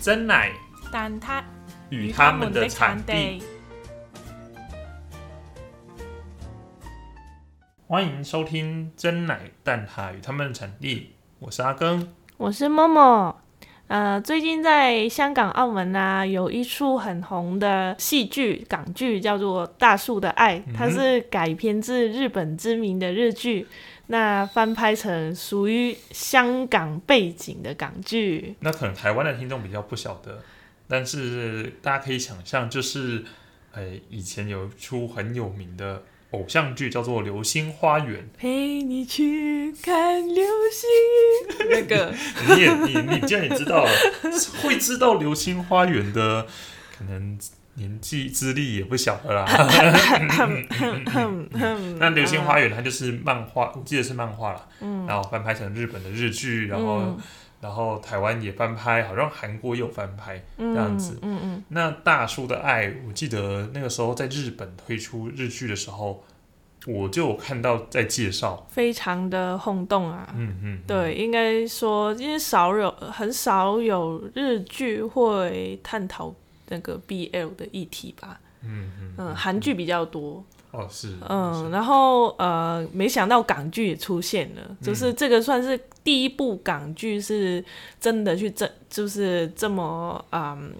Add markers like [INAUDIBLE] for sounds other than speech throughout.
真奶但他与他们的产地。欢迎收听真奶蛋挞与他们的产地，我是阿庚。我是默默。呃，最近在香港、澳门啊，有一出很红的戏剧港剧，叫做《大树的爱》，它是改编自日本知名的日剧，那翻拍成属于香港背景的港剧。那可能台湾的听众比较不晓得，但是大家可以想象，就是，呃，以前有一出很有名的偶像剧叫做《流星花园》，陪你去看流星，那个。你也你你既然也知道了，会知道《流星花园》的，可能年纪资历也不小了啦。[LAUGHS] 那《流星花园》它就是漫画，我记得是漫画啦，嗯。然后翻拍成日本的日剧，然后、嗯然后台湾也翻拍，好像韩国也有翻拍。嗯这样子嗯嗯，那大叔的爱，我记得那个时候在日本推出日剧的时候，我就有看到在介绍，非常的轰动啊。嗯嗯，对，应该说，因为少有很少有日剧会探讨那个 BL 的议题吧。嗯嗯嗯，韩剧比较多。哦是，嗯，然后呃，没想到港剧也出现了，就是这个算是第一部港剧是真的去正，就是这么嗯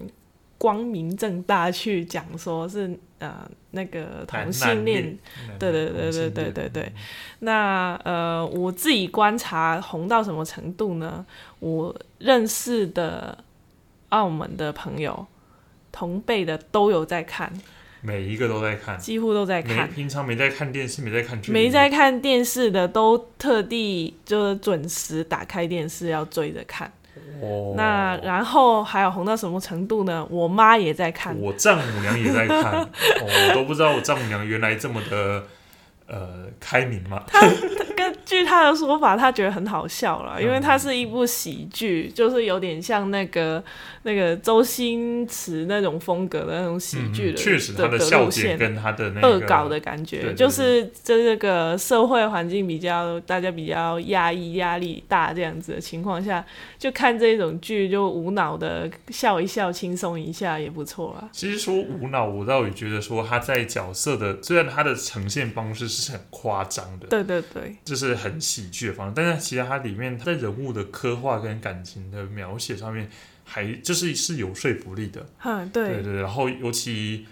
光明正大去讲说是呃那个同性恋对对对对对对对。那呃，我自己观察红到什么程度呢？我认识的澳门的朋友，同辈的都有在看，每一个都在看，几乎都在看。平常没在看电视，没在看剧，没在看电视的都特地就是准时打开电视要追着看。哦，那然后还有红到什么程度呢？我妈也在看。我丈母娘也在看，哦，我都不知道我丈母娘原来这么的呃开明嘛，他 [LAUGHS] 根据他的说法，他觉得很好笑了，因为嗯它是一部喜剧，就是有点像那个那个周星驰那种风格的那种喜剧嗯的，确实他的的笑点。跟他的那个恶搞的感觉，就是这个社会环境比较大家比较压抑、压力大这样子的情况下，就看这种剧就无脑的笑一笑、轻松一下也不错啊。其实说无脑，我倒也觉得说他在角色的，虽然他的呈现方式是很夸张的，对对对，就是很喜剧的方式，但是其实它里面他在人物的刻画跟感情的描写上面，还就是是有说服力的。嗯，对，对对，然后尤其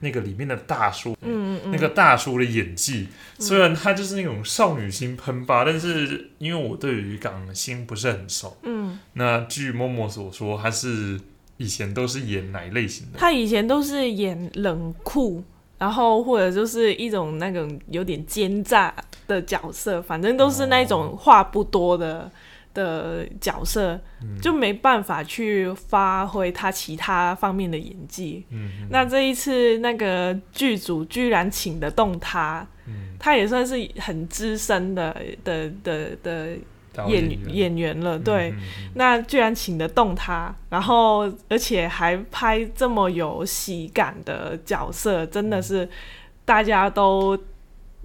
那个里面的大叔，嗯嗯。那个大叔的演技，虽然他就是那种少女心喷发，但是因为我对于港星不是很熟，嗯，那据默默所说，他是以前都是演哪一类型的？他以前都是演冷酷，然后或者就是一种那种有点奸诈的角色，反正都是那种话不多的。的角色就没办法去发挥他其他方面的演技。嗯，那这一次那个剧组居然请得动他，嗯他也算是很资深的的的的导演员演员了，对。那居然请得动他，然后而且还拍这么有喜感的角色，真的是大家都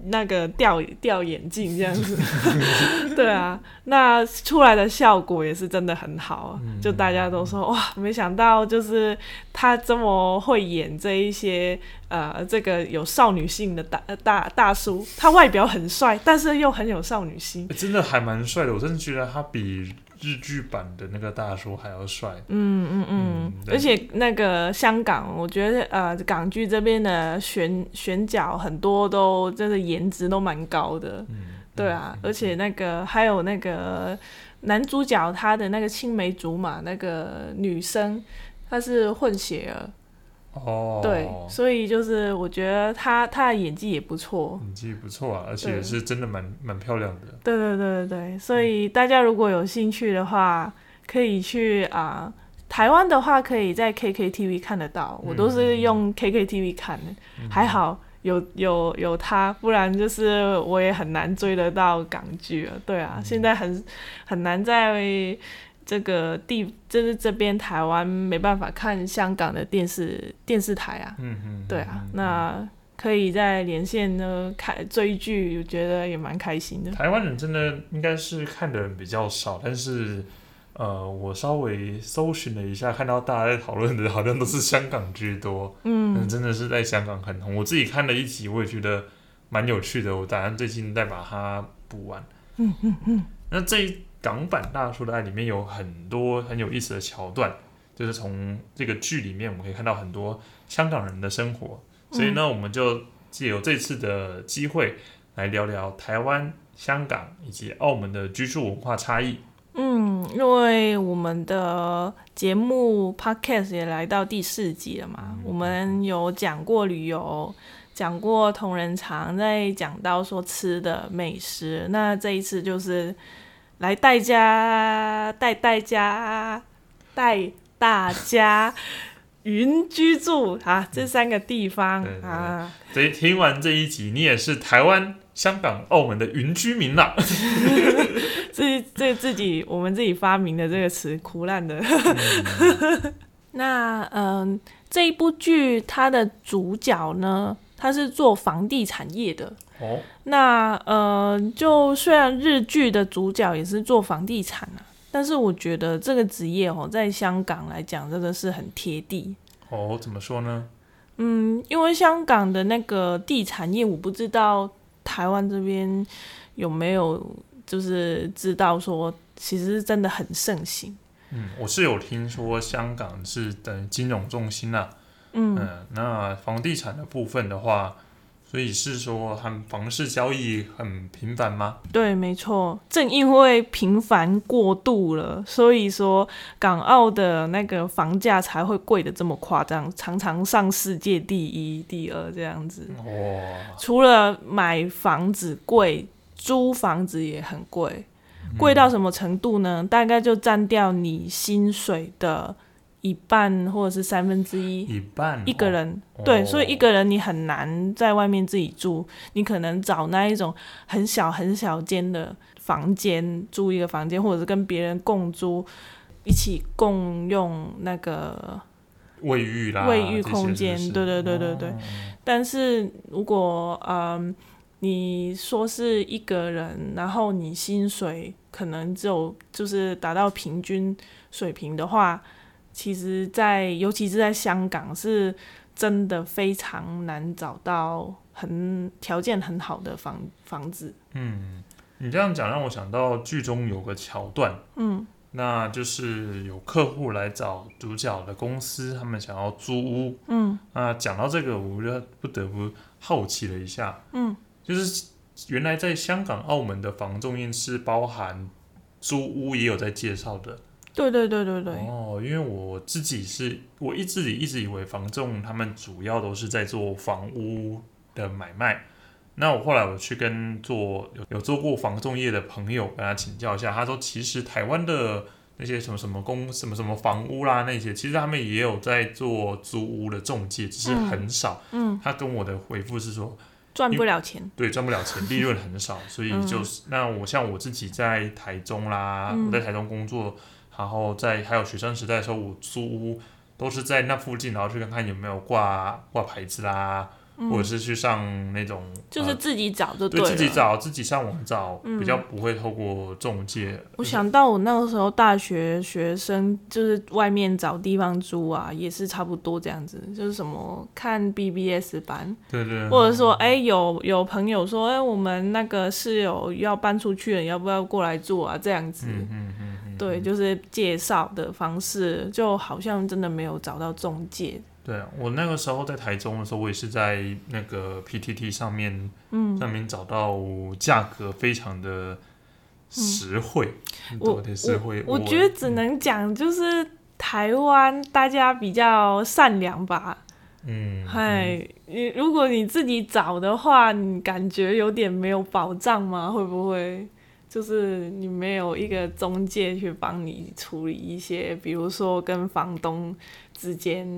那个掉掉眼镜这样子。[LAUGHS] 对啊，那出来的效果也是真的很好，就大家都说哇，没想到就是他这么会演这一些呃，这个有少女性的大大大叔，他外表很帅，但是又很有少女心。欸真的还蛮帅的，我真的觉得他比日剧版的那个大叔还要帅。嗯嗯嗯。而且那个香港，我觉得呃港剧这边的选选角很多都真的颜值都蛮高的，嗯，对啊，而且那个还有那个男主角他的那个青梅竹马那个女生，她是混血儿，哦，对，所以就是我觉得她她的演技也不错，演技不错啊，而且是真的蛮蛮漂亮的。对对对对对，所以大家如果有兴趣的话，可以去啊、台湾的话可以在 KKTV 看得到，我都是用 KKTV 看的，还好有有有他，不然就是我也很难追得到港剧了。对啊，现在很很难在这个地，就是这边台湾没办法看香港的电视电视台啊。嗯嗯，对啊，那可以在连线呢看追剧，我觉得也蛮开心的。台湾人真的应该是看的人比较少，但是呃，我稍微搜寻了一下，看到大家在讨论的好像都是香港居多，嗯，真的是在香港很红。我自己看了一集，我也觉得蛮有趣的，我打算最近再把它补完。嗯嗯嗯。那这一港版《大叔的爱》里面有很多很有意思的桥段，就是从这个剧里面我们可以看到很多香港人的生活，所以呢，我们就借由这次的机会来聊聊台湾、香港以及澳门的居住文化差异。嗯，因为我们的节目 podcast 也来到第四集了嘛，我们有讲过旅游，讲过同仁堂，在讲到说吃的美食，那这一次就是来带家带大家带大家云居住啊，这三个地方啊。所以听完这一集，你也是台湾。香港、澳门的云居民呐，这 [LAUGHS] 这自己我们自己发明的这个词，苦烂的。[LAUGHS] 那嗯，这一部剧它的主角呢，他是做房地产业的。哦。那呃，就虽然日剧的主角也是做房地产啊，但是我觉得这个职业哦，在香港来讲真的是很贴地。哦，怎么说呢？嗯，因为香港的那个地产业，我不知道。台湾这边有没有就是知道说，其实真的很盛行。嗯，我是有听说香港是等金融中心啊。嗯，那房地产的部分的话。所以是说，很房市交易很频繁吗？对，没错。正因为频繁过度了，所以说港澳的那个房价才会贵的这么夸张，常常上世界第一、第二这样子。哇！除了买房子贵，租房子也很贵，贵到什么程度呢？大概就占掉你薪水的。一半或者是三分之一，一半一个人，对，所以一个人你很难在外面自己住，你可能找那一种很小很小间的房间租一个房间，或者是跟别人共租，一起共用那个卫浴啦，卫浴空间，对对对对对。但是如果嗯，你说是一个人，然后你薪水可能只有就是达到平均水平的话。其实，在尤其是在香港，是真的非常难找到很条件很好的房房子。嗯，你这样讲让我想到剧中有个桥段，嗯，那就是有客户来找主角的公司，他们想要租屋，嗯，那讲到这个，我就不得不好奇了一下，嗯，就是原来在香港、澳门的房仲业是包含租屋也有在介绍的。对对对对对。哦，因为我自己是，我一直一直以为房仲他们主要都是在做房屋的买卖。那我后来我去跟做有有做过房仲业的朋友跟他请教一下，他说其实台湾的那些什么什么公什么什么房屋啦那些，其实他们也有在做租屋的中介，只是很少。嗯。他跟我的回复是说赚不了钱。对，赚不了钱，利润很少，所以 [LAUGHS] 就是那我像我自己在台中啦，我在台中工作。然后在还有学生时代的时候，我租屋都是在那附近，然后去看看有没有挂挂牌子啦，或者是去上那种，就是自己找就对，自己找自己上网找，比较不会透过中介。我想到我那个时候大学学生，就是外面找地方租啊，也是差不多这样子，就是什么看 BBS 班，对对，或者说哎有有朋友说哎我们那个室友要搬出去了，要不要过来住啊？这样子，嗯嗯嗯。对，就是介绍的方式，就好像真的没有找到中介。对啊，我那个时候在台中的时候，我也是在那个 PTT 上面，嗯，上面找到价格非常的实惠，我实惠。我觉得只能讲就是台湾大家比较善良吧。嗯，嗨，你如果你自己找的话，你感觉有点没有保障吗？会不会？就是你没有一个中介去帮你处理一些，比如说跟房东之间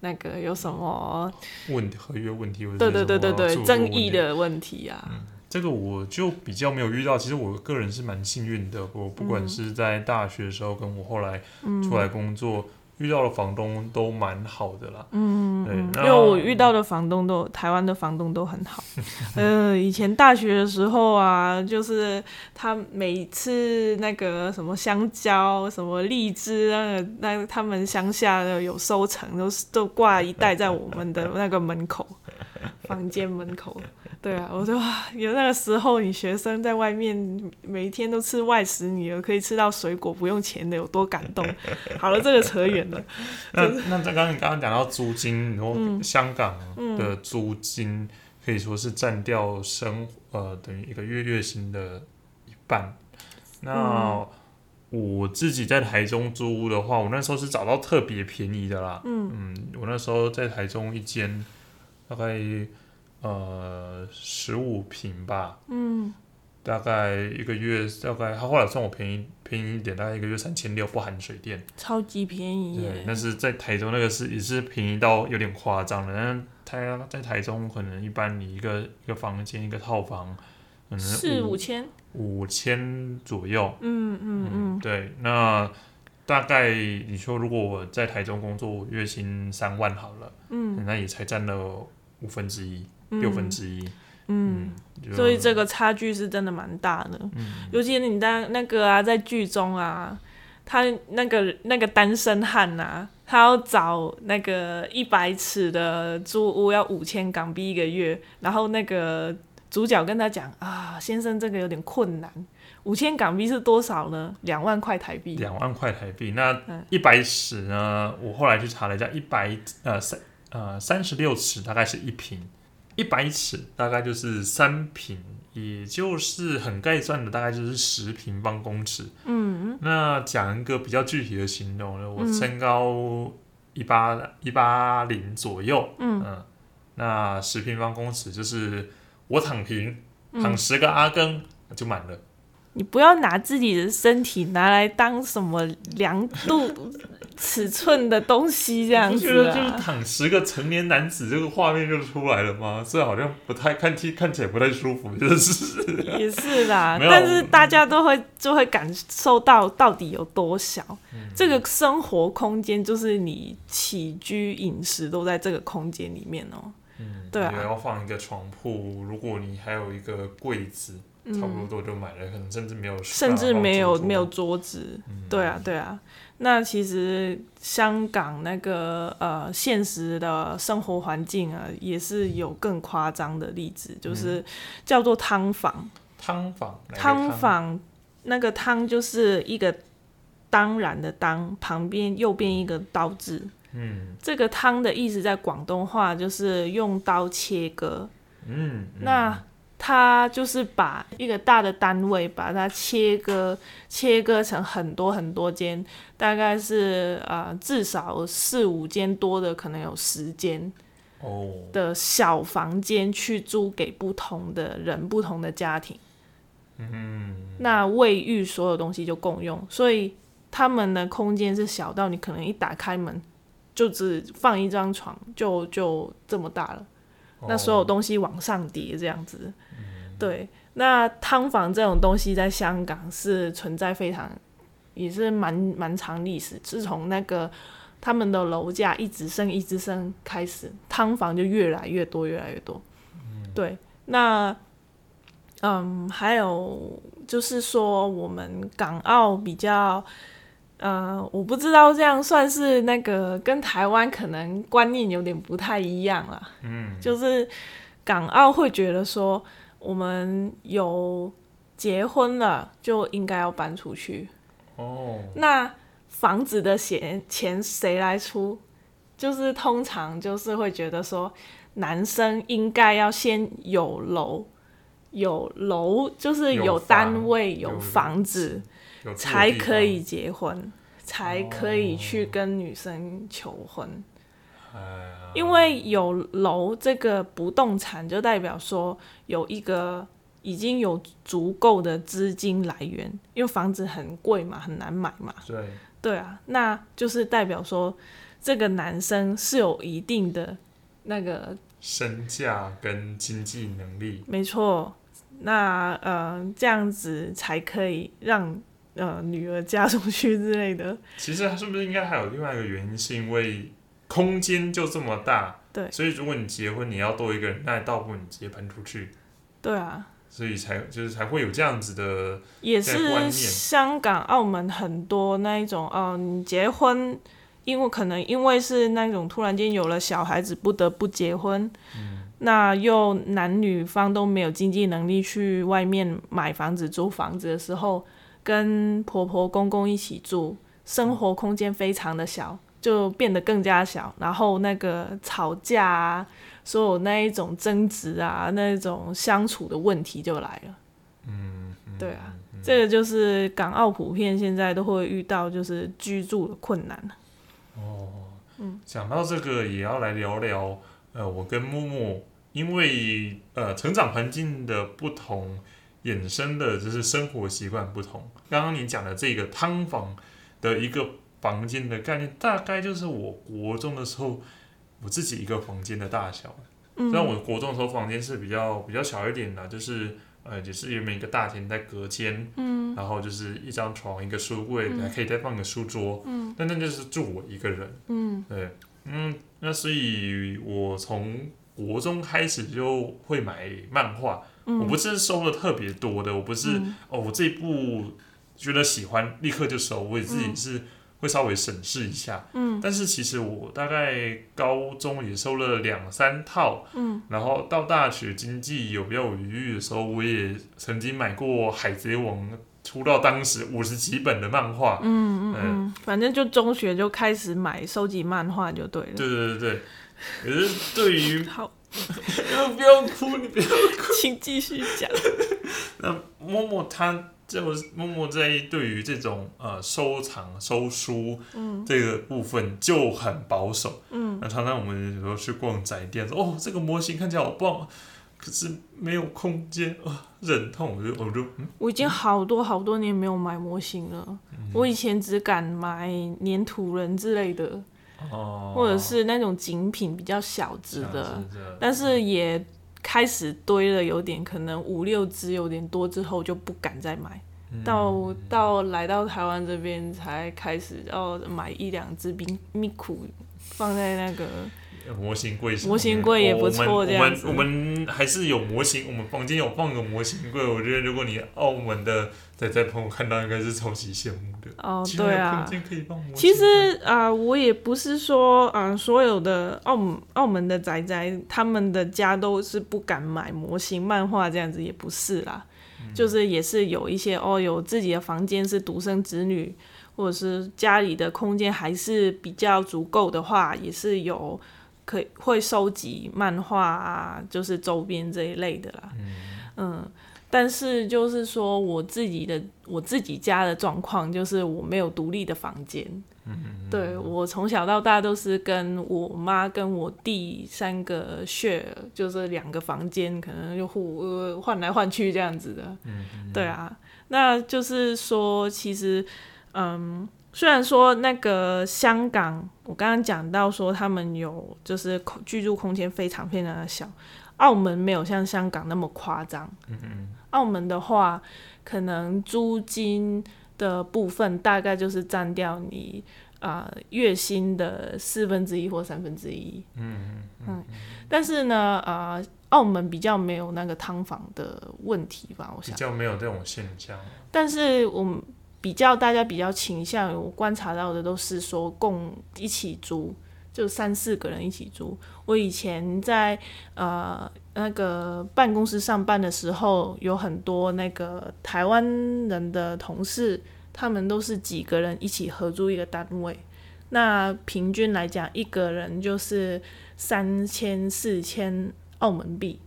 那个有什么问合约问题，对对对对对，争议的问题啊。嗯，这个我就比较没有遇到。其实我个人是蛮幸运的，我不管是在大学的时候，跟我后来出来工作，遇到的房东都蛮好的啦。嗯，因那为我遇到的房东都台湾的房东都很好。[LAUGHS] 呃，以前大学的时候啊，就是他每次那个什么香蕉、什么荔枝，那个那他们乡下的有收成，都是都挂一袋在我们的那个门口，房间门口。对啊，我说哇，有那个时候你学生在外面每一天都吃外食，你有可以吃到水果不用钱的，有多感动？好了，这个扯远了。[LAUGHS] 那那在刚刚你刚刚讲到租金，然后嗯香港的租金可以说是占掉生呃等于一个月月薪的一半。那嗯我自己在台中租屋的话，我那时候是找到特别便宜的啦。嗯我那时候在台中一间大概呃十五平吧，嗯大概一个月大概他后来算我便宜便宜一点，大概一个月三千六不含水电。超级便宜对，但是在台中那个是也是便宜到有点夸张了。但是他在台中可能一般你一个一个房间一个套房，可能四五千，五千左右。嗯嗯嗯，对，那大概你说如果我在台中工作，月薪三万好了，嗯那也才占了五分之一、嗯六分之一。嗯，所以这个差距是真的蛮大的。嗯尤其你在那个啊，在剧中啊，他那个那个单身汉呐、他要找那个一百尺的租屋要五千港币一个月，然后那个主角跟他讲啊，先生这个有点困难，五千港币是多少呢？两万块台币。两万块台币。那嗯一百尺呢？我后来去查了一下，一百呃三呃三十六尺大概是一平，一百尺大概就是三平，也就是很概算的大概就是十平方公尺。嗯。那讲一个比较具体的形容呢，我嗯身高一八一八零左右，嗯。嗯，那十平方公尺就是我躺平，嗯。躺十个阿根就满了。你不要拿自己的身体拿来当什么量度尺寸的东西这样子就是啊。躺十个成年男子这个画面就出来了吗？这好像不太看起看起来不太舒服，就是也是啦，[LAUGHS] 但是大家都会就会感受到到底有多小。嗯这个生活空间就是你起居饮食都在这个空间里面哦、对啊你要放一个床铺，如果你还有一个柜子，差不嗯，多就买了，可能甚至没有，甚至没有没有桌子。嗯对啊，对啊。那其实香港那个呃现实的生活环境啊，也是有更夸张的例子，就是叫做汤房。汤房，汤房那个汤就是一个当然的当，旁边右边一个刀字。嗯这个汤的意思在广东话就是用刀切割。嗯，嗯那它就是把一个大的单位把它切割，切割成很多很多间，大概是呃至少四五间多的，可能有十间哦，的小房间去租给不同的人、不同的家庭。嗯，那卫浴所有东西就共用，所以他们的空间是小到你可能一打开门就只放一张床，就就这么大了。那所有哦东西往上叠这样子，对。那汤房这种东西在香港是存在非常，也是蛮蛮长历史。自从那个他们的楼价一直升一直升开始，汤房就越来越多越来越多。对，那嗯，还有就是说我们港澳比较。呃，我不知道这样算是那个跟台湾可能观念有点不太一样啦。嗯，就是港澳会觉得说，我们有结婚了就应该要搬出去。哦，那房子的钱钱谁来出？就是通常就是会觉得说，男生应该要先有楼，有楼就是有单位、有有房子，才可以结婚，才可以去跟女生求婚。因为有楼这个不动产，就代表说有一个已经有足够的资金来源，因为房子很贵嘛，很难买嘛。对，对啊，那就是代表说这个男生是有一定的那个，身价跟经济能力，没错。那呃，这样子才可以让呃女儿嫁出去之类的。其实是不是应该还有另外一个原因，是因为空间就这么大，对，所以如果你结婚你要多一个人，那倒不如你直接搬出去，对啊，所以才就是才会有这样子的，也是香港、澳门很多那一种，哦、你结婚，因为可能因为是那种突然间有了小孩子，不得不结婚，嗯。那又男女方都没有经济能力去外面买房子、租房子的时候，跟婆婆公公一起住，生活空间非常的小，就变得更加小，然后那个吵架啊，所有那一种争执啊，那一种相处的问题就来了。嗯，对啊，这个就是港澳普遍现在都会遇到，就是居住的困难。哦，嗯讲到这个，也要来聊聊，呃，我跟木木，因为呃成长环境的不同，衍生的就是生活习惯不同。刚刚你讲的这个汤房的一个房间的概念，大概就是我国中的时候我自己一个房间的大小。虽然我国中的时候房间是比较比较小一点的，就是呃也是原本一个大厅在隔间，嗯，然后就是一张床、一个书柜，还可以再放个书桌，嗯，但那就是住我一个人，嗯，对，嗯，那所以我从国中开始就会买漫画，我不是收的特别多的，我不是、哦我这一部觉得喜欢立刻就收，我也自己是会稍微审视一下，嗯，但是其实我大概高中也收了两三套，嗯，然后到大学经济有比较有余裕的时候，我也曾经买过《海贼王》出到当时五十几本的漫画，嗯嗯嗯，反正就中学就开始买收集漫画就对了。对对对对，可是对于 [LAUGHS] [LAUGHS] 好，不要哭，你不要哭请继续讲。[LAUGHS] 那默默他就是默默在对于这种呃收藏收书这个部分就很保守。嗯，那常常我们有时候去逛宅店，说哦这个模型看起来好棒，可是没有空间啊，忍痛我就我就嗯我已经好多好多年没有买模型了。我以前只敢买粘土人之类的，哦，或者是那种精品比较小只的，但是也开始堆了有点，可能五六只有点多之后就不敢再买。到到来到台湾这边才开始要买一两只冰蜜苦放在那个模型柜，模型柜也不错这样子我们我们还是有模型，我们房间有放个模型柜。我觉得如果你澳门的仔仔朋友看到，应该是超级羡慕的。哦，对啊。其实啊、呃我也不是说啊、呃所有的澳门澳门的宅宅他们的家都是不敢买模型漫画这样子，也不是啦，就是也是有一些哦，有自己的房间是独生子女，或者是家里的空间还是比较足够的话，也是有可以会收集漫画啊，就是周边这一类的啦，嗯但是就是说我自己的我自己家的状况，就是我没有独立的房间。对我从小到大都是跟我妈跟我弟三个 share，就是两个房间，可能就互呃换来换去这样子的。对啊，那就是说，其实嗯，虽然说那个香港，我刚刚讲到说他们有就是居住空间非常非常的小，澳门没有像香港那么夸张。澳门的话，可能租金的部分大概就是占掉你啊、呃月薪的四分之一或三分之一。嗯嗯但是呢，呃，澳门比较没有那个汤房的问题吧，我想比想。较没有这种现象。但是我们比较大家比较倾向于，我观察到的都是说共一起租，就三四个人一起租。我以前在呃那个办公室上班的时候，有很多那个台湾人的同事，他们都是几个人一起合租一个单位。那平均来讲，一个人就是三千四千澳门币。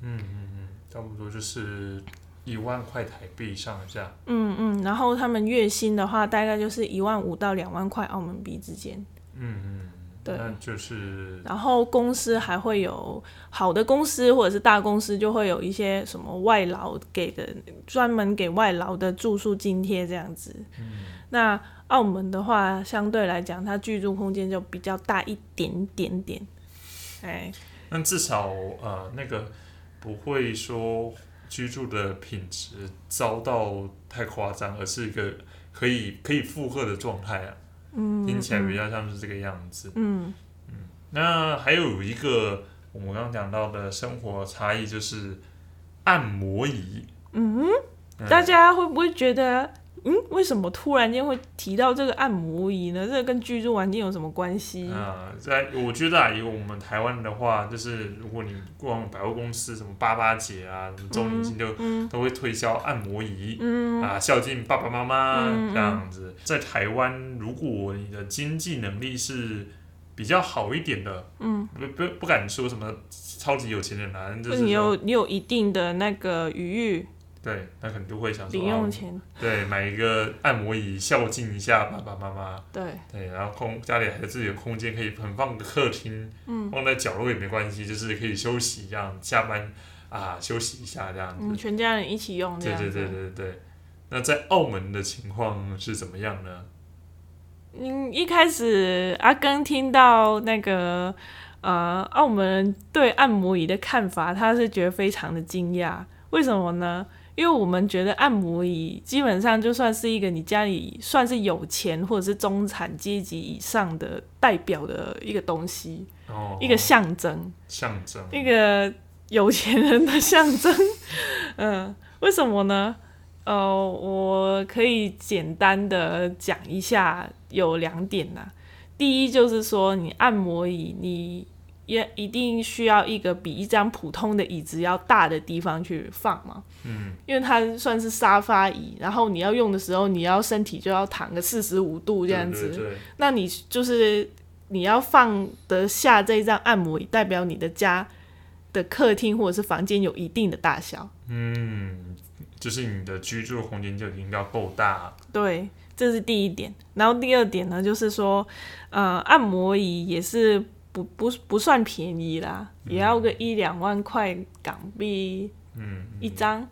嗯嗯嗯差不多就是一万块台币上下。嗯嗯，然后他们月薪的话，大概就是一万五到两万块澳门币之间。嗯嗯，对那就是然后公司还会有好的公司或者是大公司就会有一些什么外劳给的专门给外劳的住宿津贴这样子。那澳门的话，相对来讲，它居住空间就比较大一点点点。哎，那至少呃那个不会说居住的品质遭到太夸张，而是一个可以可以负荷的状态啊。嗯，听起来比较像是这个样子。嗯那还有一个我们刚刚讲到的生活差异，就是按摩椅。嗯，嗯大家会不会觉得，嗯，为什么突然间会提到这个按摩椅呢？这个跟居住环境有什么关系？啊、在我觉得啊，以我们台湾的话，就是如果你逛百货公司，什么八八节啊，什么周年庆就、嗯都会推销按摩椅。嗯啊，孝敬爸爸妈妈嗯这样子，在台湾，如果你的经济能力是比较好一点的，嗯，不不不敢说什么超级有钱人啊，就就是你有你有一定的那个余裕对，那可能就会想说零用啊，对，买一个按摩椅孝敬一下爸爸妈妈，对，对，然后空家里还有自己的空间，可以很放个客厅，嗯放在角落也没关系，就是可以休息这样，下班啊休息一下这样子。嗯，全家人一起用。对对对对。那在澳门的情况是怎么样呢？嗯，一开始阿根听到那个呃澳门人对按摩椅的看法，他是觉得非常的惊讶。为什么呢？因为我们觉得按摩椅基本上就算是一个你家里算是有钱或者是中产阶级以上的代表的一个东西，哦，一个象征，象征，一个有钱人的象征。嗯，[LAUGHS] 为什么呢？呃，我可以简单的讲一下，有两点呐、第一就是说，你按摩椅，你也一定需要一个比一张普通的椅子要大的地方去放嘛，嗯，因为它算是沙发椅，然后你要用的时候，你要身体就要躺个四十五度这样子，对对对那你就是你要放得下这一张按摩椅，代表你的家的客厅或者是房间有一定的大小。嗯，就是你的居住空间就已经要够大，对，这是第一点。然后第二点呢，就是说，呃，按摩椅也是不不不算便宜啦，也要个一两万块港币嗯，一张。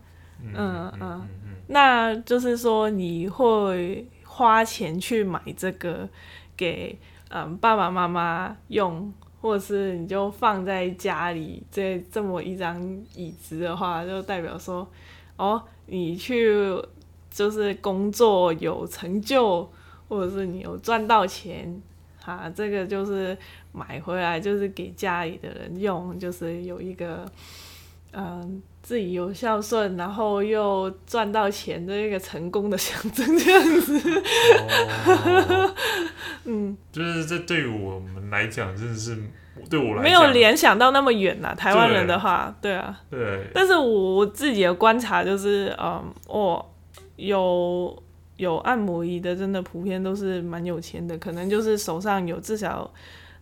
嗯嗯那就是说，你会花钱去买这个给嗯爸爸妈妈用，或者是你就放在家里这这么一张椅子的话，就代表说，哦，你去就是工作有成就，或者是你有赚到钱。啊，这个就是买回来就是给家里的人用，就是有一个，嗯、自己有孝顺，然后又赚到钱的一个成功的 [LAUGHS] 象征，这样子。哦，[LAUGHS] 嗯，就是这对于我们来讲，真的是对我没有联想到那么远呐、台湾人的话，对啊。对，但是我我自己的观察就是，嗯，哦，有有按摩椅的，真的普遍都是蛮有钱的，可能就是手上有至少。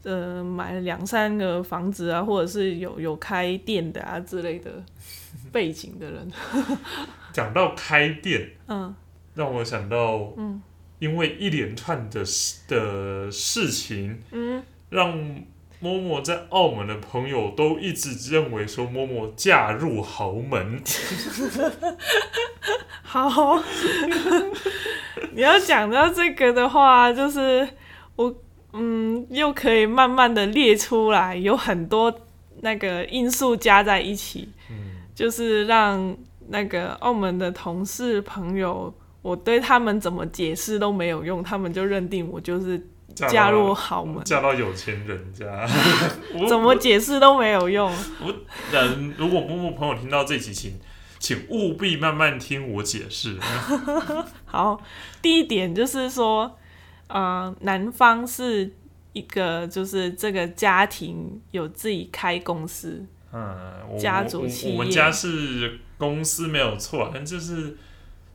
呃，买了两三个房子啊，或者是有有开店的啊之类的 [LAUGHS] 背景的人，[LAUGHS] 讲到开店，嗯让我想到，嗯因为一连串的事的事情，嗯，让默默在澳门的朋友都一直认为说默默嫁入豪门，[LAUGHS] 好，你要讲到这个的话，就是我嗯，又可以慢慢的列出来，有很多那个因素加在一起，嗯，就是让那个澳门的同事朋友，我对他们怎么解释都没有用，他们就认定我就是嫁入豪门，嫁到有钱人家，[LAUGHS] 怎么解释都没有用。人？如果木木朋友听到这期，请请务必慢慢听我解释。[LAUGHS] 好，第一点就是说，呃，男方是一个就是这个家庭有自己开公司，嗯，家族企业我们家是公司没有错，但就是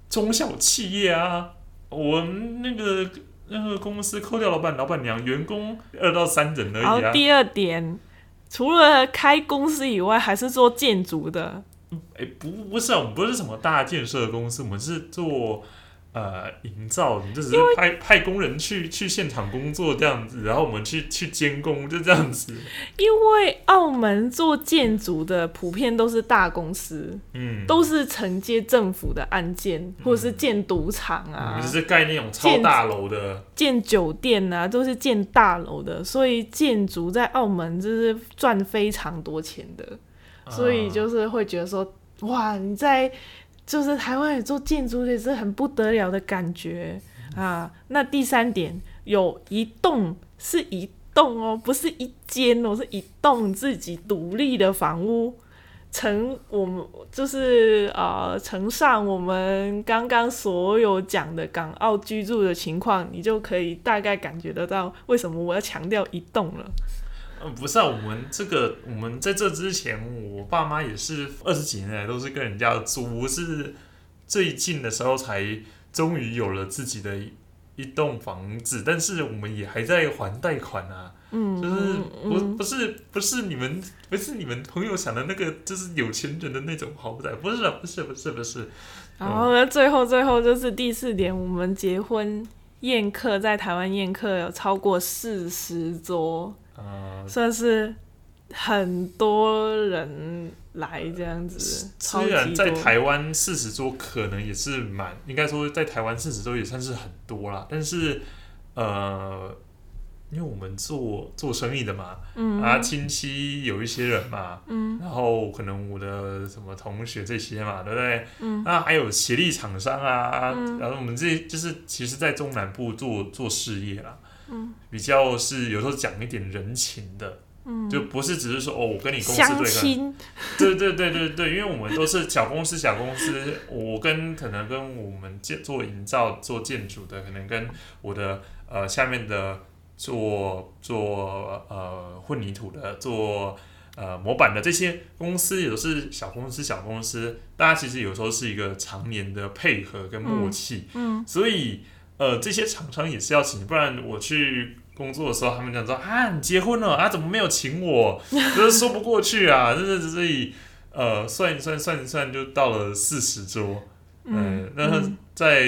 中小企业啊。我们那个那个公司扣掉老板、老板娘，员工二到三人而然后已啊。第二点，除了开公司以外，还是做建筑的。哎、不不是啊，我们不是什么大建设公司，我们是做呃营造，你就只是派派工人去去现场工作这样子，然后我们去去监工，就这样子。因为澳门做建筑的普遍都是大公司，嗯，都是承接政府的案件，或者是建赌场啊们就、是盖那种超大楼的。建酒店啊，都是建大楼的，所以建筑在澳门就是赚非常多钱的。所以啊就是会觉得说，哇，你在就是台湾做建筑也是很不得了的感觉啊。那第三点，有一栋是一栋哦，不是一间哦，是一栋自己独立的房屋。乘我们就是呃，乘上我们刚刚所有讲的港澳居住的情况，你就可以大概感觉得到为什么我要强调一栋了。嗯，不是啊，我们这个我们在这之前，我爸妈也是二十几年来都是跟人家租，是最近的时候才终于有了自己的一栋房子，但是我们也还在还贷款啊。嗯，就是不不是不是你们不是你们朋友想的那个，就是有钱人的那种豪宅，不是不是不是不是。然后呢最后最后就是第四点，我们结婚宴客在台湾宴客有超过四十桌，算是很多人来这样子。虽然在台湾四十桌可能也是蛮，应该说在台湾四十桌也算是很多啦，但是呃。因为我们做做生意的嘛，嗯啊，亲戚有一些人嘛，嗯然后可能我的什么同学这些嘛，对不对？嗯那还有协力厂商啊，然后我们这就是其实，在中南部做做事业啦，比较是有时候讲一点人情的，就不是只是说哦，我跟你公司对对对对对对，因为我们都是小公司小公司，我跟可能跟我们建做营造做建筑的，可能跟我的呃下面的。做做呃混凝土的，做呃模板的这些公司也都是小公司，小公司，大家其实有时候是一个常年的配合跟默契，嗯，所以呃这些厂商也是要请，不然我去工作的时候，他们讲说啊你结婚了啊怎么没有请我，[LAUGHS] 就是说不过去啊，就是所以呃算一算算一算就到了四十桌，嗯，那在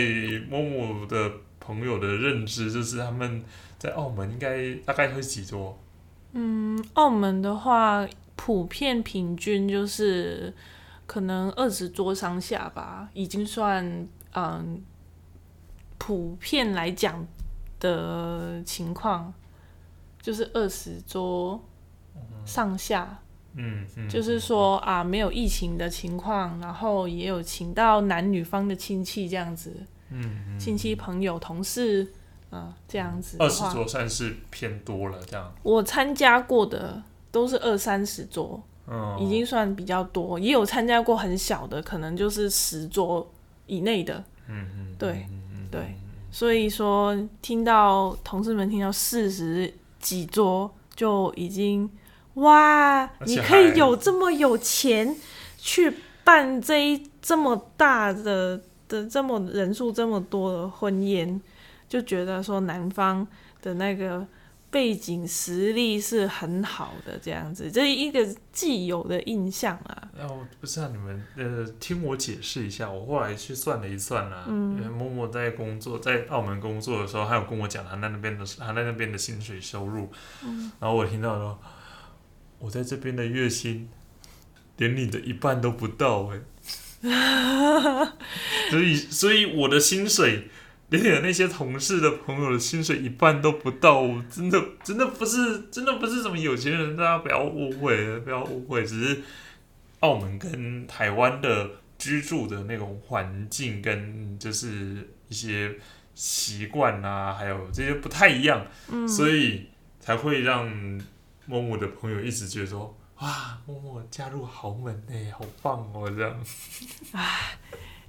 某某的朋友的认知就是他们。在澳门应该大概会几桌？嗯，澳门的话，普遍平均就是可能二十桌上下吧，已经算嗯普遍来讲的情况，就是二十桌上下。嗯嗯，就是说啊，没有疫情的情况，然后也有请到男女方的亲戚这样子。嗯嗯，亲戚朋友同事。啊，这样子二十桌算是偏多了，这样。我参加过的都是二三十桌，嗯，已经算比较多。也有参加过很小的，可能就是十桌以内的。嗯嗯，对对。所以说，听到同事们听到四十几桌就已经哇，你可以有这么有钱去办这一这么大的的这么人数这么多的婚宴。就觉得说男方的那个背景实力是很好的，这样子，这一个既有的印象啊。哦，不是啊，你们呃，听我解释一下，我后来去算了一算啊，默默在工作在澳门工作的时候，他有跟我讲他那那边的他那那边的薪水收入，嗯，然后我听到说，我在这边的月薪连你的一半都不到哎，[LAUGHS] 所以所以我的薪水。连那些同事的朋友的薪水一半都不到，真的真的不是真的不是什么有钱人，大家不要误会，不要误会，只是澳门跟台湾的居住的那种环境跟就是一些习惯啊，还有这些不太一样，所以才会让默默的朋友一直觉得说，哇，默默加入豪门哎，好棒哦，这样。[LAUGHS]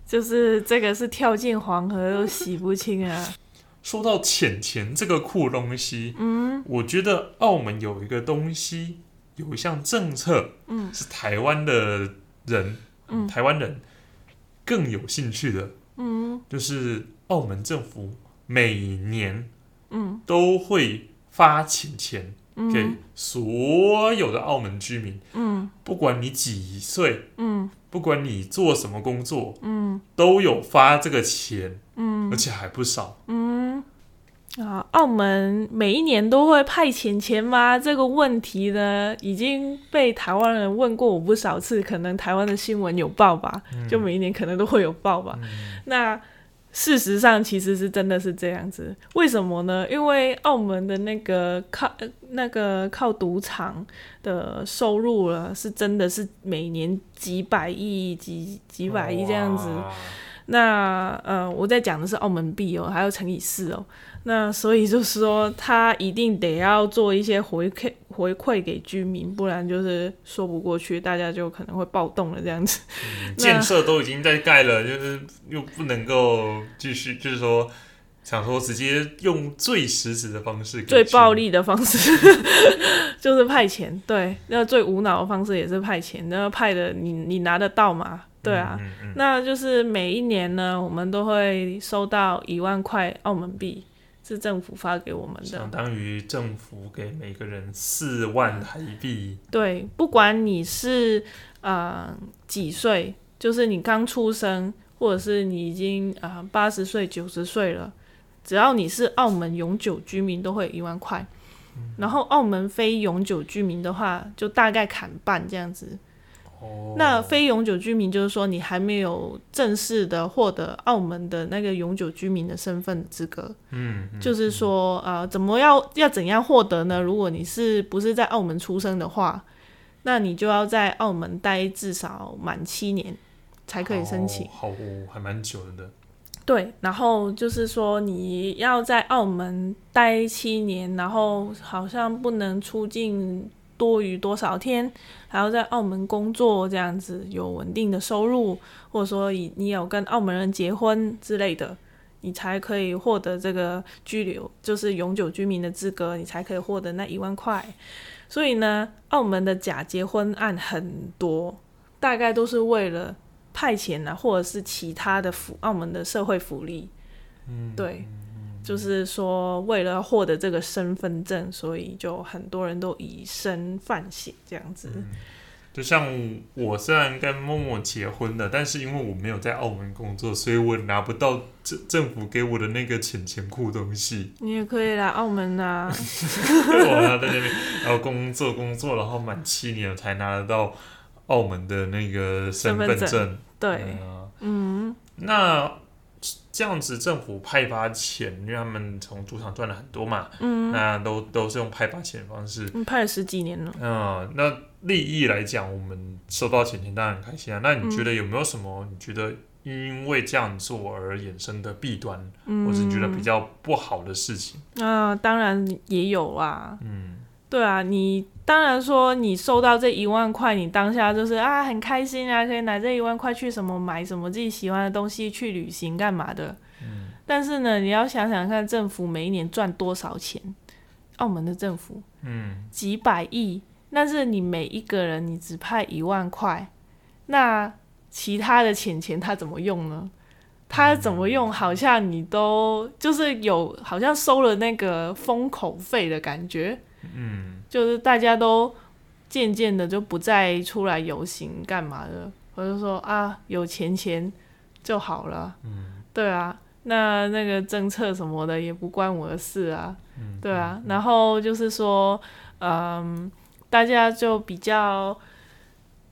就是这个是跳进黄河都洗不清啊！[LAUGHS] 说到钱钱这个酷东西，嗯，我觉得澳门有一个东西，有一项政策，嗯，是台湾的人，嗯，台湾人更有兴趣的，嗯，就是澳门政府每年，嗯，都会发钱钱给所有的澳门居民，嗯，不管你几岁，嗯。不管你做什么工作，嗯，都有发这个钱，嗯，而且还不少，嗯，啊，澳门每一年都会派钱钱吗？这个问题呢，已经被台湾人问过我不少次，可能台湾的新闻有报吧，就每一年可能都会有报吧。那事实上其实是真的是这样子。为什么呢？因为澳门的那个靠那个靠赌场的收入了，是真的是每年几百亿、几几百亿这样子。那呃，我在讲的是澳门币哦，还要乘以四哦。那所以就是说，他一定得要做一些回馈回馈给居民，不然就是说不过去，大家就可能会暴动了这样子。[LAUGHS] 建设都已经在盖了，就是又不能够继续，就是说想说直接用最实质的方式，最暴力的方式 [LAUGHS] 就是派钱。对，那最无脑的方式也是派钱，那派的你你拿得到吗？对啊，那就是每一年呢，我们都会收到一万块澳门币，是政府发给我们的，相当于政府给每个人四万台币。对，不管你是呃几岁，就是你刚出生，或者是你已经啊八十岁、九十岁了，只要你是澳门永久居民，都会一万块。然后澳门非永久居民的话，就大概砍半这样子。那非永久居民就是说，你还没有正式的获得澳门的那个永久居民的身份资格。嗯，就是说，呃，怎么要要怎样获得呢？如果你是不是在澳门出生的话，那你就要在澳门待至少满七年才可以申请。好，还蛮久的。对，然后就是说你要在澳门待七年，然后好像不能出境。多于多少天，还要在澳门工作，这样子有稳定的收入，或者说你你有跟澳门人结婚之类的，你才可以获得这个居留，就是永久居民的资格，你才可以获得那一万块。所以呢，澳门的假结婚案很多，大概都是为了派遣啊，或者是其他的福澳门的社会福利。嗯，对。就是说，为了获得这个身份证，所以就很多人都以身犯险这样子。就像我虽然跟默默结婚了，但是因为我没有在澳门工作，所以我拿不到政政府给我的那个钱钱库东西。你也可以来澳门啊！[LAUGHS] 我要在那边，然后工作工作，然后满七年才拿得到澳门的那个身份证。对，嗯，那。这样子，政府派发钱，因为他们从赌场赚了很多嘛，嗯，那都都是用派发钱的方式，嗯派了十几年了。嗯，那利益来讲，我们收到钱钱当然很开心啊。那你觉得有没有什么？你觉得因为这样做而衍生的弊端，或是你觉得比较不好的事情？啊，当然也有啊。嗯。对啊，你当然说你收到这一万块，你当下就是啊很开心啊，可以拿这一万块去什么买什么自己喜欢的东西，去旅行干嘛的。嗯。但是呢，你要想想看，政府每一年赚多少钱？澳门的政府，嗯，几百亿。但是你每一个人你只派一万块，那其他的钱钱他怎么用呢？他怎么用？好像你都就是有，好像收了那个封口费的感觉。嗯，就是大家都渐渐的就不再出来游行干嘛的，我就说啊，有钱钱就好了。嗯，对啊，那那个政策什么的也不关我的事啊。嗯，对啊，然后就是说，嗯，大家就比较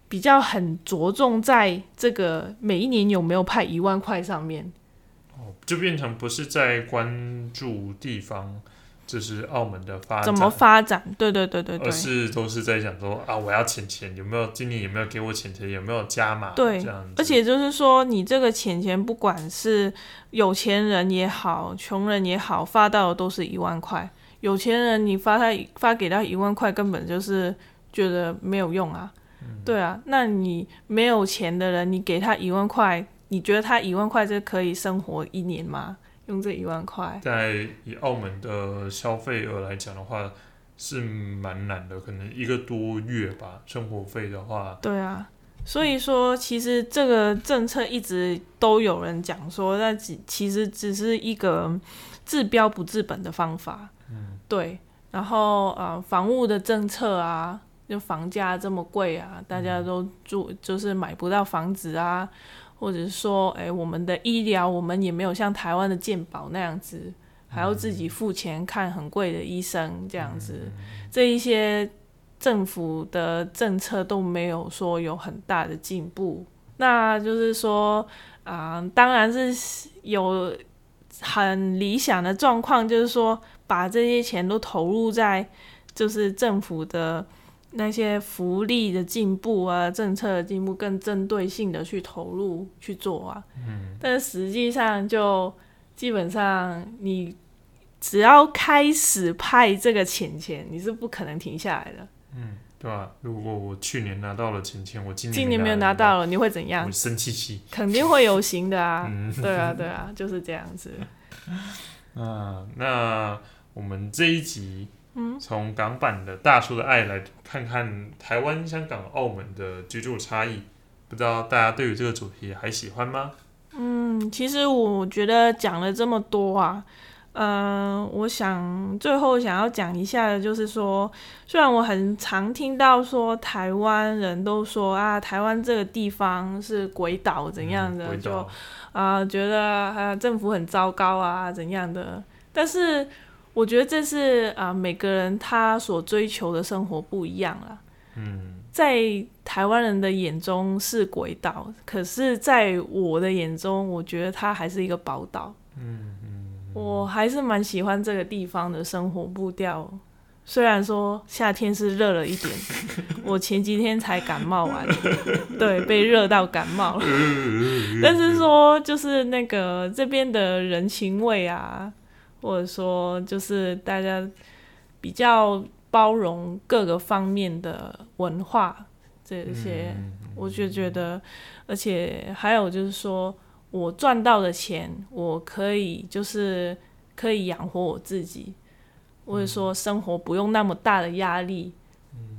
比较很着重在这个每一年有没有派一万块上面。哦，就变成不是在关注地方。这是澳门的发展，怎么发展？对对对对对，而是都是在想说啊，我要钱钱，有没有今年有没有给我钱钱，有没有加码？对，这样。而且就是说，你这个钱钱，不管是有钱人也好，穷人也好，发到的都是一万块。有钱人你发他发给他一万块，根本就是觉得没有用啊。对啊，那你没有钱的人，你给他一万块，你觉得他一万块就可以生活一年吗？用这一万块，在以澳门的消费额来讲的话，是蛮难的，可能一个多月吧。生活费的话，对啊，所以说其实这个政策一直都有人讲说，那只其实只是一个治标不治本的方法。嗯，对。然后呃，房屋的政策啊，就房价这么贵啊，大家都住就是买不到房子啊。或者是说，哎，我们的医疗，我们也没有像台湾的健保那样子，还要自己付钱看很贵的医生这样子。这一些政府的政策都没有说有很大的进步。那就是说，啊、当然是有很理想的状况，就是说把这些钱都投入在就是政府的那些福利的进步啊，政策的进步，更针对性的去投入去做啊。嗯。但是实际上就基本上你只要开始派这个钱钱，你是不可能停下来的。嗯，对吧？如果我去年拿到了钱钱，我今年今年没有拿到了，你会怎样我？生气气。肯定会有型的啊！嗯对啊，对啊，就是这样子。[LAUGHS] 啊，那我们这一集，嗯，从港版的《大叔的爱》来看看台湾、香港、澳门的居住差异，不知道大家对于这个主题还喜欢吗？嗯，其实我觉得讲了这么多啊，嗯、我想最后想要讲一下的就是说，虽然我很常听到说台湾人都说啊，台湾这个地方是鬼岛怎样的，就啊、觉得啊政府很糟糕啊怎样的，但是我觉得这是啊、每个人他所追求的生活不一样啦。嗯，在台湾人的眼中是鬼岛，可是在我的眼中，我觉得它还是一个宝岛。嗯嗯，我还是蛮喜欢这个地方的生活步调。虽然说夏天是热了一点，我前几天才感冒完，对，被热到感冒了。[LAUGHS] 但是说就是那个这边的人情味啊，或者说就是大家比较包容各个方面的文化这些，嗯我就觉得，而且还有就是说我赚到的钱，我可以就是可以养活我自己，或者说生活不用那么大的压力，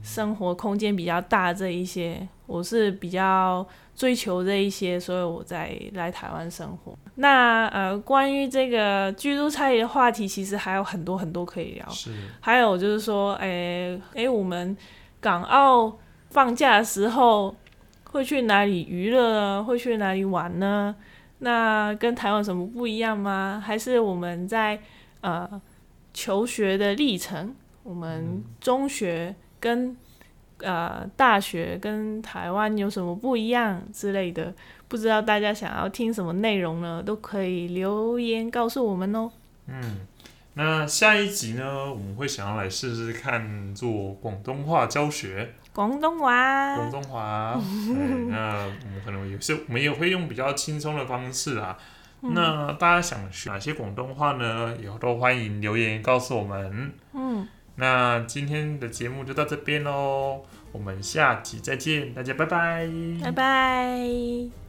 生活空间比较大这一些，我是比较追求这一些，所以我在来台湾生活。那呃，关于这个居住差异的话题，其实还有很多很多可以聊。是，还有就是说，诶、诶、我们港澳放假的时候会去哪里娱乐呢？会去哪里玩呢？那跟台湾有什么不一样吗？还是我们在呃求学的历程，我们中学跟呃大学跟台湾有什么不一样之类的？不知道大家想要听什么内容呢？都可以留言告诉我们哦。嗯。那下一集呢，我们会想要来试试看做广东话教学，广东话，广东话。对，那我们可能有些我们也会用比较轻松的方式啊。那大家想学哪些广东话呢？以后都欢迎留言告诉我们。嗯。那今天的节目就到这边喽，我们下集再见，大家拜拜。拜拜。